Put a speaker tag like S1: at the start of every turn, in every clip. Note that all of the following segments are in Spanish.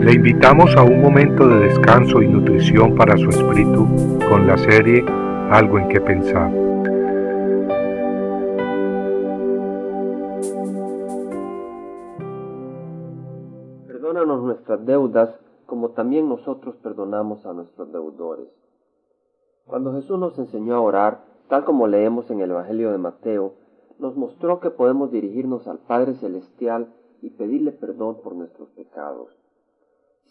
S1: Le invitamos a un momento de descanso y nutrición para su espíritu con la serie Algo en que pensar.
S2: Perdónanos nuestras deudas como también nosotros perdonamos a nuestros deudores. Cuando Jesús nos enseñó a orar, tal como leemos en el Evangelio de Mateo, nos mostró que podemos dirigirnos al Padre Celestial y pedirle perdón por nuestros pecados.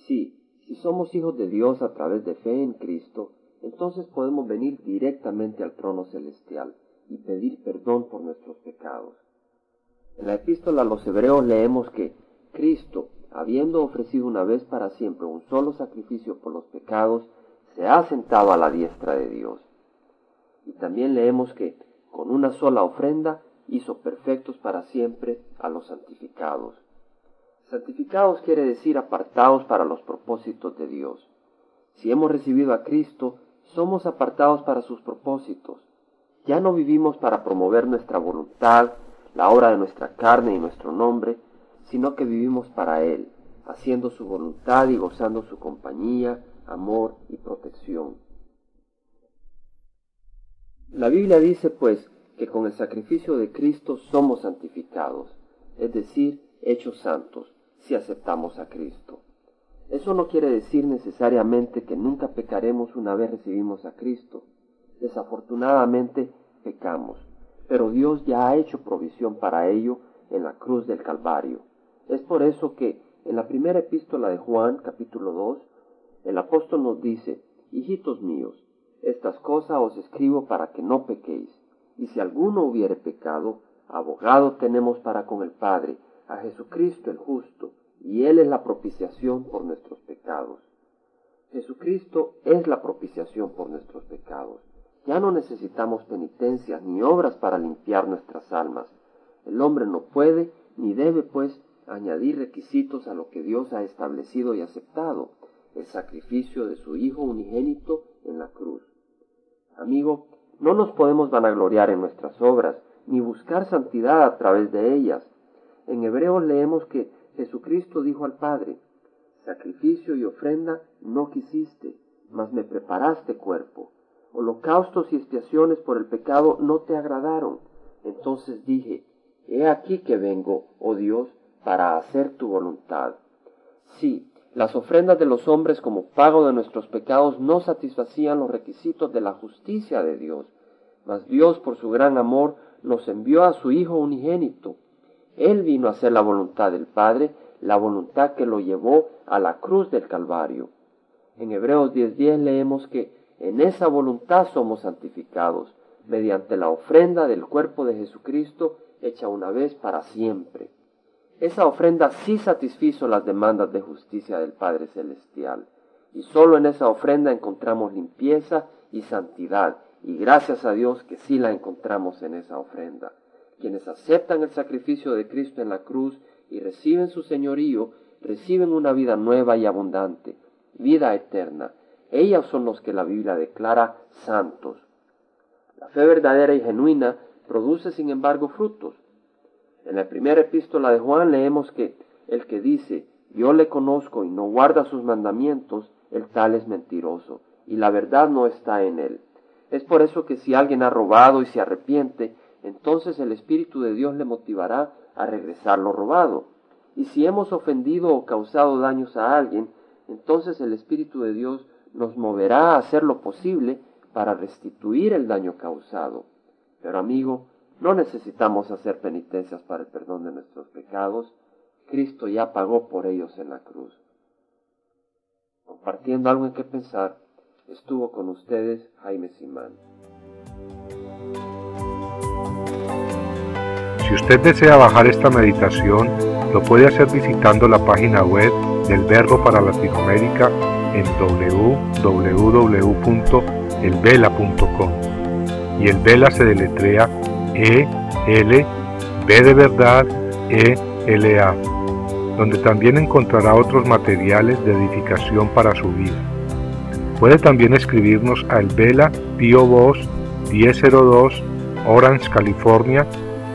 S2: Sí, si somos hijos de Dios a través de fe en Cristo, entonces podemos venir directamente al trono celestial y pedir perdón por nuestros pecados. En la epístola a los hebreos leemos que Cristo, habiendo ofrecido una vez para siempre un solo sacrificio por los pecados, se ha sentado a la diestra de Dios. Y también leemos que, con una sola ofrenda, hizo perfectos para siempre a los santificados. Santificados quiere decir apartados para los propósitos de Dios. Si hemos recibido a Cristo, somos apartados para sus propósitos. Ya no vivimos para promover nuestra voluntad, la obra de nuestra carne y nuestro nombre, sino que vivimos para Él, haciendo su voluntad y gozando su compañía, amor y protección. La Biblia dice, pues, que con el sacrificio de Cristo somos santificados, es decir, hechos santos, si aceptamos a Cristo. Eso no quiere decir necesariamente que nunca pecaremos una vez recibimos a Cristo. Desafortunadamente pecamos, pero Dios ya ha hecho provisión para ello en la cruz del Calvario. Es por eso que en la primera epístola de Juan, capítulo 2, el apóstol nos dice, Hijitos míos, estas cosas os escribo para que no pequéis. Y si alguno hubiere pecado, abogado tenemos para con el Padre, a Jesucristo el justo, y Él es la propiciación por nuestros pecados. Jesucristo es la propiciación por nuestros pecados. Ya no necesitamos penitencias ni obras para limpiar nuestras almas. El hombre no puede ni debe, pues, añadir requisitos a lo que Dios ha establecido y aceptado, el sacrificio de su Hijo unigénito en la cruz. Amigo, no nos podemos vanagloriar en nuestras obras, ni buscar santidad a través de ellas. En Hebreos leemos que Jesucristo dijo al Padre, Sacrificio y ofrenda no quisiste, mas me preparaste cuerpo. Holocaustos y expiaciones por el pecado no te agradaron. Entonces dije, He aquí que vengo, oh Dios, para hacer tu voluntad. Sí, las ofrendas de los hombres como pago de nuestros pecados no satisfacían los requisitos de la justicia de Dios, mas Dios por su gran amor nos envió a su Hijo unigénito. Él vino a hacer la voluntad del Padre, la voluntad que lo llevó a la cruz del Calvario. En Hebreos 10:10 leemos que en esa voluntad somos santificados, mediante la ofrenda del cuerpo de Jesucristo hecha una vez para siempre. Esa ofrenda sí satisfizo las demandas de justicia del Padre Celestial, y sólo en esa ofrenda encontramos limpieza y santidad, y gracias a Dios que sí la encontramos en esa ofrenda. Quienes aceptan el sacrificio de Cristo en la cruz y reciben su señorío, reciben una vida nueva y abundante, vida eterna. Ellos son los que la Biblia declara santos. La fe verdadera y genuina produce, sin embargo, frutos. En la primera epístola de Juan leemos que el que dice, yo le conozco y no guarda sus mandamientos, el tal es mentiroso, y la verdad no está en él. Es por eso que si alguien ha robado y se arrepiente, entonces el Espíritu de Dios le motivará a regresar lo robado. Y si hemos ofendido o causado daños a alguien, entonces el Espíritu de Dios nos moverá a hacer lo posible para restituir el daño causado. Pero amigo, no necesitamos hacer penitencias para el perdón de nuestros pecados. Cristo ya pagó por ellos en la cruz. Compartiendo algo en que pensar, estuvo con ustedes Jaime Simán.
S1: Si usted desea bajar esta meditación, lo puede hacer visitando la página web del Verbo para Latinoamérica en www.elvela.com. Y el Vela se deletrea e L B de verdad E L A, donde también encontrará otros materiales de edificación para su vida. Puede también escribirnos al Vela Pio Box 1002 Orange, California